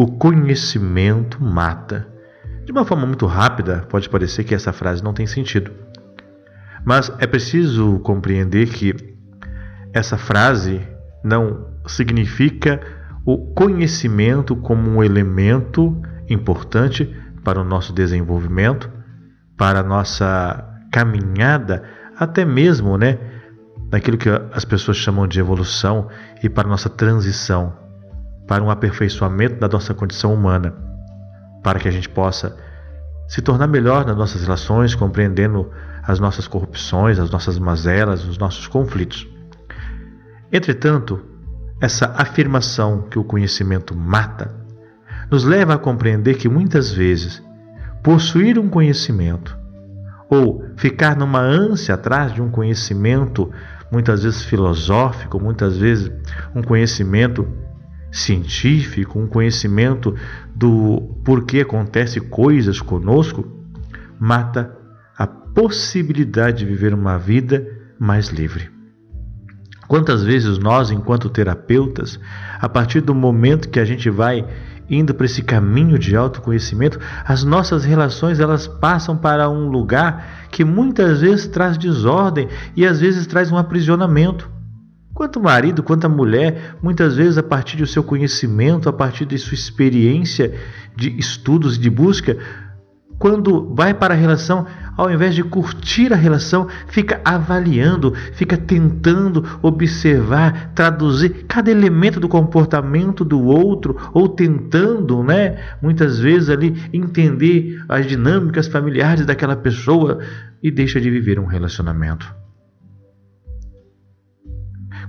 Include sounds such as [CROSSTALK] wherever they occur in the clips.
O conhecimento mata. De uma forma muito rápida, pode parecer que essa frase não tem sentido. Mas é preciso compreender que essa frase não significa o conhecimento como um elemento importante para o nosso desenvolvimento, para a nossa caminhada, até mesmo, né, naquilo que as pessoas chamam de evolução e para a nossa transição, para um aperfeiçoamento da nossa condição humana, para que a gente possa se tornar melhor nas nossas relações, compreendendo as nossas corrupções, as nossas mazelas, os nossos conflitos. Entretanto, essa afirmação que o conhecimento mata nos leva a compreender que muitas vezes possuir um conhecimento ou ficar numa ânsia atrás de um conhecimento, muitas vezes filosófico, muitas vezes um conhecimento científico, um conhecimento do porquê acontece coisas conosco, mata a possibilidade de viver uma vida mais livre. Quantas vezes nós, enquanto terapeutas, a partir do momento que a gente vai indo para esse caminho de autoconhecimento, as nossas relações elas passam para um lugar que muitas vezes traz desordem e às vezes traz um aprisionamento. Quanto marido, quanto mulher, muitas vezes a partir do seu conhecimento, a partir de sua experiência de estudos e de busca, quando vai para a relação, ao invés de curtir a relação, fica avaliando, fica tentando observar, traduzir cada elemento do comportamento do outro, ou tentando, né, muitas vezes ali entender as dinâmicas familiares daquela pessoa e deixa de viver um relacionamento.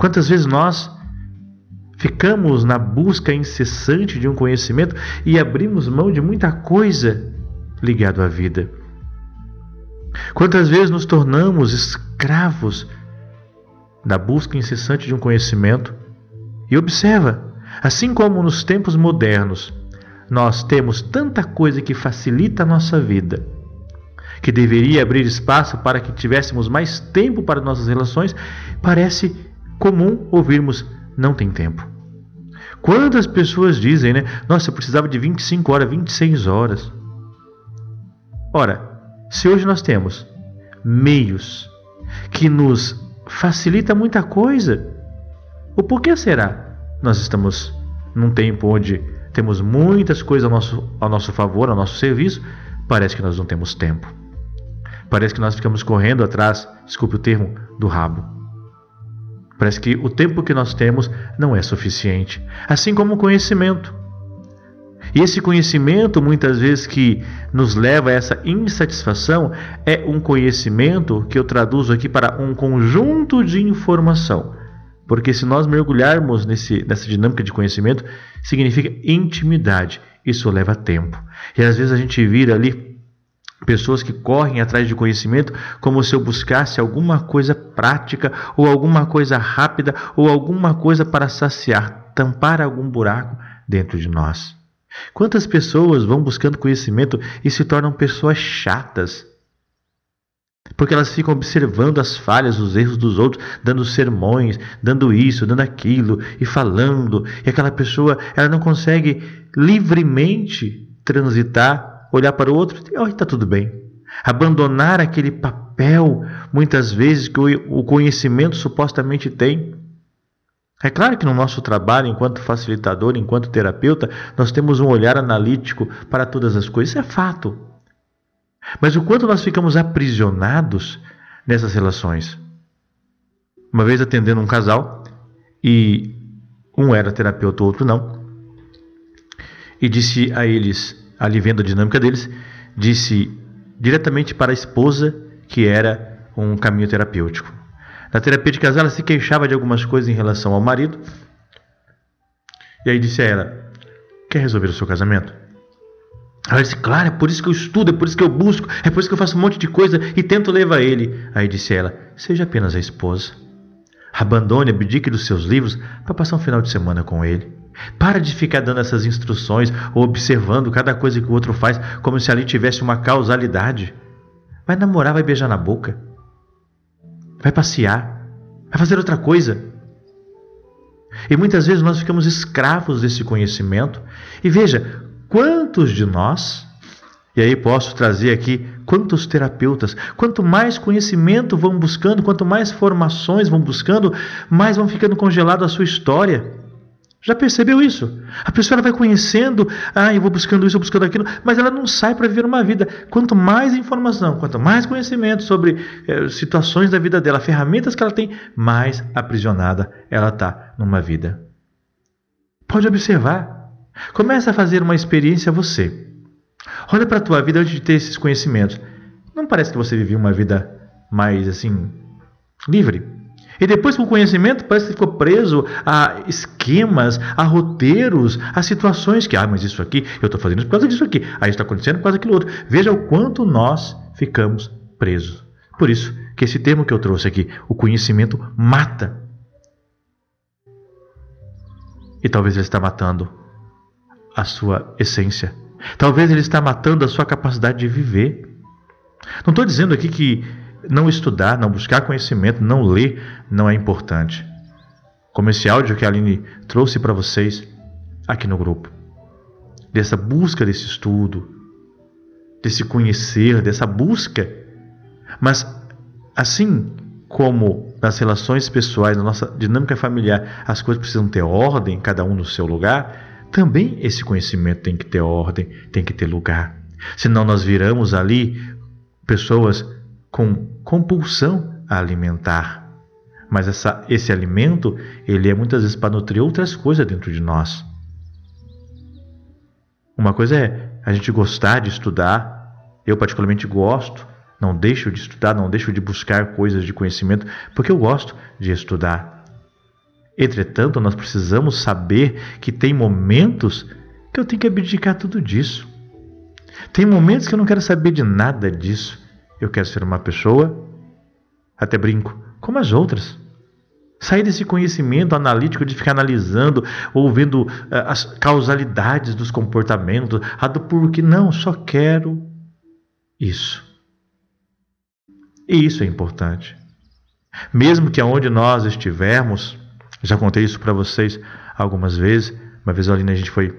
Quantas vezes nós ficamos na busca incessante de um conhecimento e abrimos mão de muita coisa ligado à vida. Quantas vezes nos tornamos escravos da busca incessante de um conhecimento? E observa, assim como nos tempos modernos, nós temos tanta coisa que facilita a nossa vida, que deveria abrir espaço para que tivéssemos mais tempo para nossas relações, parece comum ouvirmos não tem tempo. Quantas pessoas dizem, né? Nossa, eu precisava de 25 horas, 26 horas. Ora, se hoje nós temos meios que nos facilita muita coisa, o porquê será? Nós estamos num tempo onde temos muitas coisas ao nosso, ao nosso favor, ao nosso serviço, parece que nós não temos tempo. Parece que nós ficamos correndo atrás, desculpe o termo, do rabo. Parece que o tempo que nós temos não é suficiente. Assim como o conhecimento. E esse conhecimento, muitas vezes, que nos leva a essa insatisfação, é um conhecimento que eu traduzo aqui para um conjunto de informação. Porque se nós mergulharmos nesse, nessa dinâmica de conhecimento, significa intimidade. Isso leva tempo. E às vezes a gente vira ali pessoas que correm atrás de conhecimento como se eu buscasse alguma coisa prática ou alguma coisa rápida ou alguma coisa para saciar, tampar algum buraco dentro de nós. Quantas pessoas vão buscando conhecimento e se tornam pessoas chatas? Porque elas ficam observando as falhas, os erros dos outros, dando sermões, dando isso, dando aquilo e falando. E aquela pessoa, ela não consegue livremente transitar, olhar para o outro e, oh, está tudo bem. Abandonar aquele papel, muitas vezes, que o conhecimento supostamente tem é claro que no nosso trabalho, enquanto facilitador, enquanto terapeuta, nós temos um olhar analítico para todas as coisas, isso é fato. Mas o quanto nós ficamos aprisionados nessas relações. Uma vez atendendo um casal, e um era terapeuta, o outro não, e disse a eles, ali vendo a dinâmica deles, disse diretamente para a esposa que era um caminho terapêutico. Na terapia de casal, ela se queixava de algumas coisas em relação ao marido. E aí disse a ela: Quer resolver o seu casamento? Ela disse: Claro, é por isso que eu estudo, é por isso que eu busco, é por isso que eu faço um monte de coisa e tento levar ele. Aí disse ela: Seja apenas a esposa. Abandone, abdique dos seus livros para passar um final de semana com ele. Para de ficar dando essas instruções ou observando cada coisa que o outro faz como se ali tivesse uma causalidade. Vai namorar, vai beijar na boca vai passear, vai fazer outra coisa. E muitas vezes nós ficamos escravos desse conhecimento. E veja, quantos de nós, e aí posso trazer aqui quantos terapeutas, quanto mais conhecimento vão buscando, quanto mais formações vão buscando, mais vão ficando congelado a sua história. Já percebeu isso? A pessoa vai conhecendo, ah, eu vou buscando isso, eu vou buscando aquilo, mas ela não sai para viver uma vida. Quanto mais informação, quanto mais conhecimento sobre eh, situações da vida dela, ferramentas que ela tem, mais aprisionada ela está numa vida. Pode observar. Começa a fazer uma experiência você. Olha para a tua vida antes de ter esses conhecimentos. Não parece que você vivia uma vida mais assim livre? E depois, com o conhecimento, parece que ficou preso a esquemas, a roteiros, a situações que, ah, mas isso aqui, eu estou fazendo isso por causa disso aqui, aí está acontecendo por causa daquilo outro. Veja o quanto nós ficamos presos. Por isso que esse termo que eu trouxe aqui, o conhecimento mata. E talvez ele está matando a sua essência. Talvez ele está matando a sua capacidade de viver. Não estou dizendo aqui que não estudar, não buscar conhecimento, não ler, não é importante. Como esse áudio que a Aline trouxe para vocês aqui no grupo. Dessa busca desse estudo, desse conhecer, dessa busca. Mas assim como nas relações pessoais, na nossa dinâmica familiar, as coisas precisam ter ordem, cada um no seu lugar, também esse conhecimento tem que ter ordem, tem que ter lugar. Senão nós viramos ali pessoas com compulsão a alimentar. Mas essa, esse alimento, ele é muitas vezes para nutrir outras coisas dentro de nós. Uma coisa é a gente gostar de estudar. Eu particularmente gosto, não deixo de estudar, não deixo de buscar coisas de conhecimento, porque eu gosto de estudar. Entretanto, nós precisamos saber que tem momentos que eu tenho que abdicar tudo disso. Tem momentos que eu não quero saber de nada disso. Eu quero ser uma pessoa, até brinco, como as outras. Sair desse conhecimento analítico de ficar analisando ou vendo uh, as causalidades dos comportamentos, a do porquê. Não, só quero isso. E isso é importante. Mesmo que aonde nós estivermos, já contei isso para vocês algumas vezes. Uma vez ali a gente foi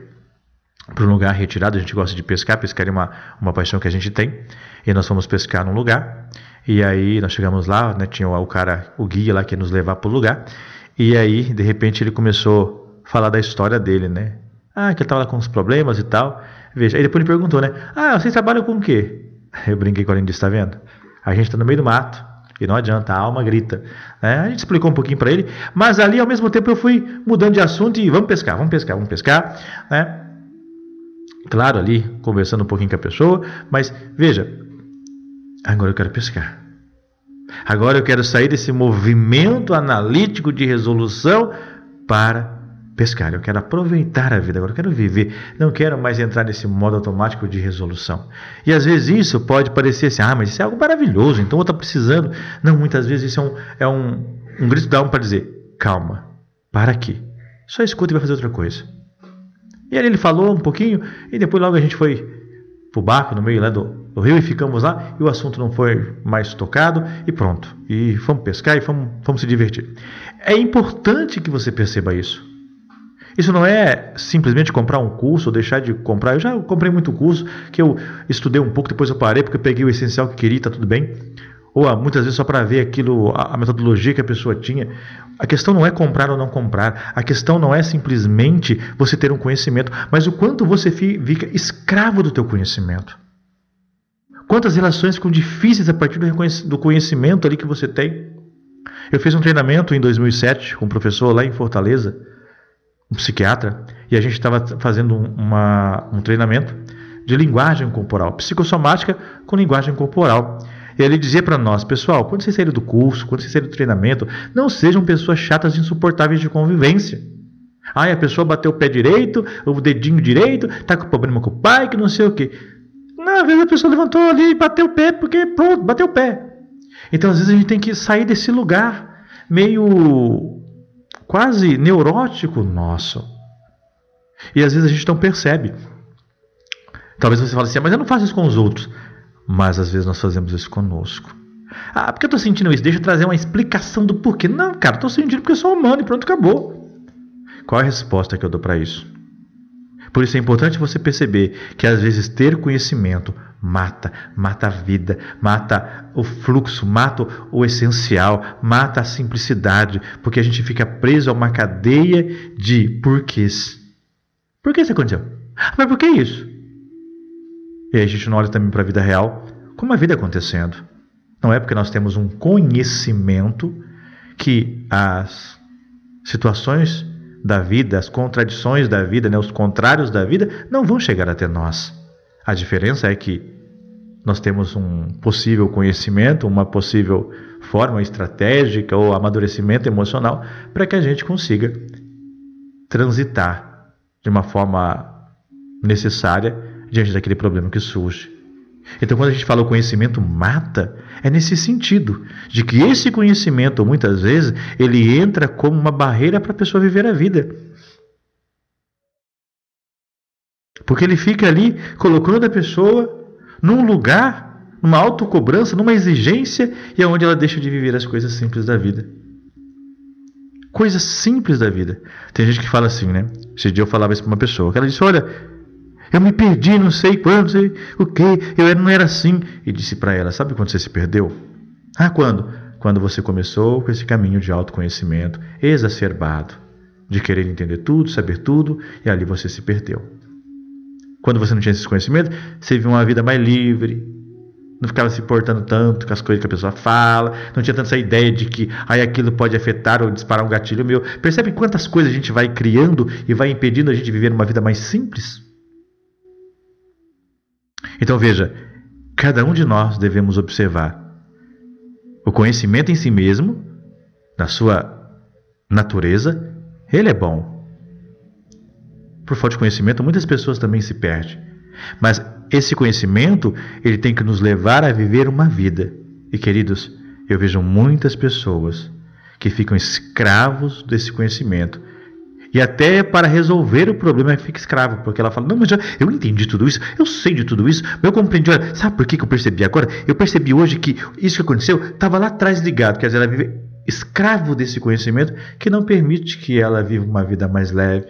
para um lugar retirado, a gente gosta de pescar, pescar é uma, uma paixão que a gente tem. E nós fomos pescar num lugar. E aí nós chegamos lá, né, tinha o cara, o guia lá que ia nos levar para o lugar. E aí, de repente, ele começou a falar da história dele, né? Ah, que ele estava com uns problemas e tal. Veja, aí depois ele perguntou, né? Ah, vocês trabalham com o quê? [LAUGHS] Eu brinquei com a disse, está vendo? A gente está no meio do mato e não adianta, a alma grita. Né? A gente explicou um pouquinho para ele, mas ali ao mesmo tempo eu fui mudando de assunto e vamos pescar, vamos pescar, vamos pescar, né? Claro, ali conversando um pouquinho com a pessoa, mas veja, Agora eu quero pescar. Agora eu quero sair desse movimento analítico de resolução para pescar. Eu quero aproveitar a vida, agora eu quero viver. Não quero mais entrar nesse modo automático de resolução. E às vezes isso pode parecer assim, ah, mas isso é algo maravilhoso, então eu estou precisando. Não, muitas vezes isso é um, é um, um grito para dizer, calma, para aqui. Só escuta e vai fazer outra coisa. E aí ele falou um pouquinho e depois logo a gente foi para o barco no meio lá do, do rio e ficamos lá e o assunto não foi mais tocado e pronto. E fomos pescar e fomos, fomos se divertir. É importante que você perceba isso. Isso não é simplesmente comprar um curso ou deixar de comprar. Eu já comprei muito curso que eu estudei um pouco, depois eu parei porque eu peguei o essencial que queria, está tudo bem. Ou ah, muitas vezes só para ver aquilo, a, a metodologia que a pessoa tinha. A questão não é comprar ou não comprar. A questão não é simplesmente você ter um conhecimento, mas o quanto você fica escravo do teu conhecimento. Quantas relações ficam difíceis a partir do conhecimento ali que você tem? Eu fiz um treinamento em 2007 com um professor lá em Fortaleza, um psiquiatra, e a gente estava fazendo uma, um treinamento de linguagem corporal, psicossomática com linguagem corporal. Ele dizia para nós, pessoal, quando vocês saírem do curso, quando vocês saírem do treinamento, não sejam pessoas chatas insuportáveis de convivência. Ah, a pessoa bateu o pé direito, o dedinho direito, tá com problema com o pai, que não sei o quê. Às vezes a pessoa levantou ali e bateu o pé, porque pronto, bateu o pé. Então às vezes a gente tem que sair desse lugar meio quase neurótico nosso. E às vezes a gente não percebe. Talvez você fale assim, ah, mas eu não faço isso com os outros. Mas às vezes nós fazemos isso conosco. Ah, porque eu estou sentindo isso? Deixa eu trazer uma explicação do porquê. Não, cara, estou sentindo porque eu sou humano e pronto, acabou. Qual é a resposta que eu dou para isso? Por isso é importante você perceber que às vezes ter conhecimento mata, mata a vida, mata o fluxo, mata o essencial, mata a simplicidade, porque a gente fica preso a uma cadeia de porquês. Por que isso aconteceu? Mas por que isso? E aí a gente não olha também para a vida real, como a vida acontecendo. Não é porque nós temos um conhecimento que as situações da vida, as contradições da vida, né, os contrários da vida, não vão chegar até nós. A diferença é que nós temos um possível conhecimento, uma possível forma estratégica ou amadurecimento emocional para que a gente consiga transitar de uma forma necessária diante daquele problema que surge. Então, quando a gente fala o conhecimento mata, é nesse sentido, de que esse conhecimento, muitas vezes, ele entra como uma barreira para a pessoa viver a vida. Porque ele fica ali colocando a pessoa num lugar, numa autocobrança, numa exigência, e é onde ela deixa de viver as coisas simples da vida. Coisas simples da vida. Tem gente que fala assim, né? Esse dia eu falava isso para uma pessoa, que ela disse: Olha, eu me perdi, não sei quando, sei o que, eu não era assim. E disse para ela: Sabe quando você se perdeu? Ah, quando? Quando você começou com esse caminho de autoconhecimento exacerbado, de querer entender tudo, saber tudo, e ali você se perdeu. Quando você não tinha esse conhecimento, você vivia uma vida mais livre, não ficava se importando tanto com as coisas que a pessoa fala, não tinha tanta essa ideia de que aí aquilo pode afetar ou disparar um gatilho meu. Percebe quantas coisas a gente vai criando e vai impedindo a gente viver uma vida mais simples? Então veja, cada um de nós devemos observar o conhecimento em si mesmo, na sua natureza, ele é bom. Por falta de conhecimento, muitas pessoas também se perdem. Mas esse conhecimento, ele tem que nos levar a viver uma vida. E queridos, eu vejo muitas pessoas que ficam escravos desse conhecimento e até para resolver o problema fica escravo, porque ela fala: Não, mas já, eu entendi tudo isso, eu sei de tudo isso, eu compreendi. Olha, sabe por que, que eu percebi agora? Eu percebi hoje que isso que aconteceu estava lá atrás ligado, quer dizer, ela vive escravo desse conhecimento que não permite que ela viva uma vida mais leve.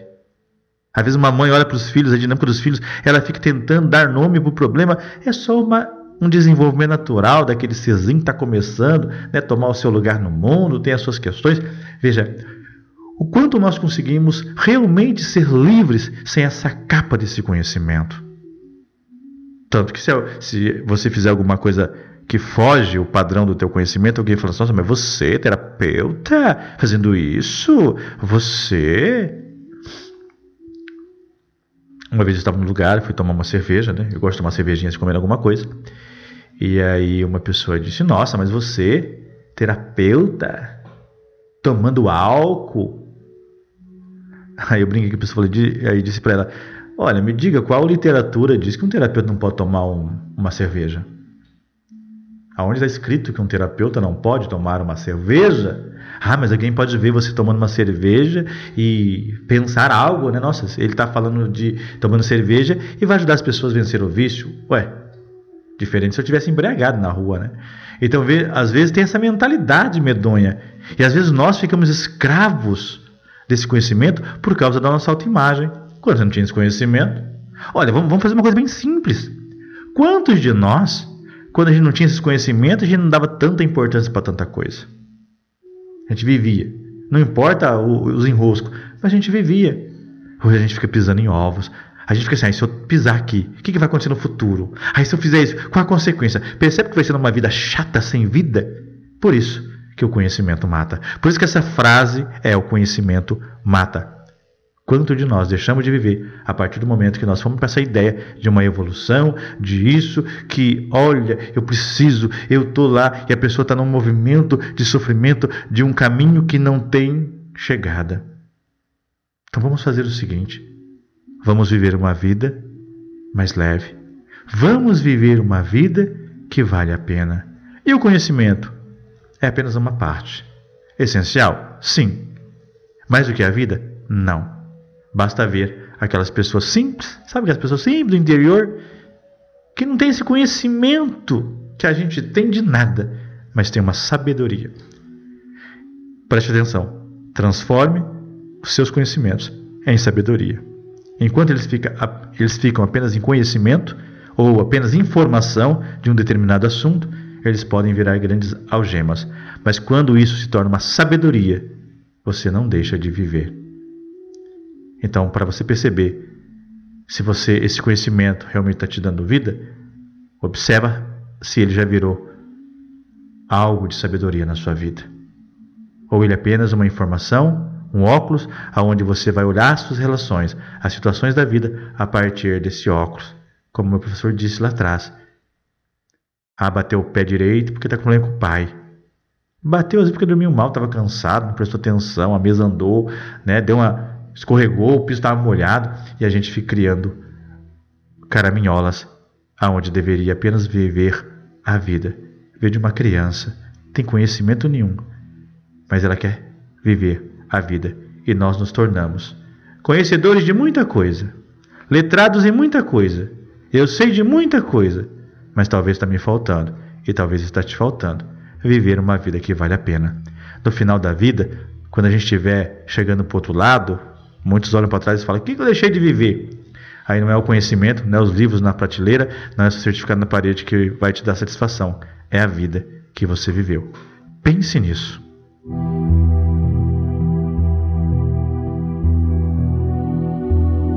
Às vezes uma mãe olha para os filhos, a dinâmica dos filhos, ela fica tentando dar nome para o problema, é só uma, um desenvolvimento natural daquele serzinho que está começando, né, tomar o seu lugar no mundo, tem as suas questões. Veja, o quanto nós conseguimos realmente ser livres sem essa capa desse conhecimento. Tanto que se, se você fizer alguma coisa que foge o padrão do teu conhecimento, alguém fala assim, nossa, mas você, terapeuta, fazendo isso? Você... Uma vez eu estava num lugar, fui tomar uma cerveja, né? Eu gosto de tomar cervejinha de comer alguma coisa. E aí uma pessoa disse, nossa, mas você, terapeuta, tomando álcool, Aí eu brinquei com a pessoa, falei, aí disse para ela: Olha, me diga qual literatura diz que um terapeuta não pode tomar um, uma cerveja? Aonde está escrito que um terapeuta não pode tomar uma cerveja? Ah, mas alguém pode ver você tomando uma cerveja e pensar algo, né? Nossa, ele está falando de tomando cerveja e vai ajudar as pessoas a vencer o vício. Ué, diferente se eu tivesse embriagado na rua, né? Então, às vezes tem essa mentalidade medonha. E às vezes nós ficamos escravos desse conhecimento por causa da nossa autoimagem. Quando você não tinha esse conhecimento, olha, vamos, fazer uma coisa bem simples. Quantos de nós, quando a gente não tinha esse conhecimento, a gente não dava tanta importância para tanta coisa? A gente vivia. Não importa os enroscos, mas a gente vivia. Hoje a gente fica pisando em ovos. A gente fica assim, ah, se eu pisar aqui, o que, que vai acontecer no futuro? Aí se eu fizer isso, qual a consequência? Percebe que vai ser uma vida chata, sem vida? Por isso, que o conhecimento mata. Por isso que essa frase é o conhecimento mata. Quanto de nós deixamos de viver a partir do momento que nós fomos para essa ideia de uma evolução, de isso, que olha, eu preciso, eu estou lá e a pessoa está num movimento de sofrimento, de um caminho que não tem chegada. Então vamos fazer o seguinte: vamos viver uma vida mais leve, vamos viver uma vida que vale a pena. E o conhecimento? É apenas uma parte. Essencial? Sim. Mais do que a vida? Não. Basta ver aquelas pessoas simples, sabe aquelas pessoas simples do interior, que não têm esse conhecimento que a gente tem de nada, mas tem uma sabedoria. Preste atenção. Transforme os seus conhecimentos em sabedoria. Enquanto eles, fica, eles ficam apenas em conhecimento ou apenas informação de um determinado assunto, eles podem virar grandes algemas. Mas quando isso se torna uma sabedoria, você não deixa de viver. Então, para você perceber se você esse conhecimento realmente está te dando vida, observa se ele já virou algo de sabedoria na sua vida. Ou ele é apenas uma informação, um óculos, aonde você vai olhar as suas relações, as situações da vida a partir desse óculos. Como meu professor disse lá atrás. Ah, bateu o pé direito porque está com problema com o pai. Bateu vezes porque dormiu mal, estava cansado, não prestou atenção, a mesa andou, né, deu uma escorregou, o piso estava molhado e a gente fica criando caraminholas aonde deveria apenas viver a vida. Veja uma criança, tem conhecimento nenhum, mas ela quer viver a vida e nós nos tornamos conhecedores de muita coisa, letrados em muita coisa. Eu sei de muita coisa, mas talvez está me faltando e talvez está te faltando viver uma vida que vale a pena. No final da vida, quando a gente estiver chegando para o outro lado, muitos olham para trás e falam: O que eu deixei de viver? Aí não é o conhecimento, não é os livros na prateleira, não é o certificado na parede que vai te dar satisfação. É a vida que você viveu. Pense nisso.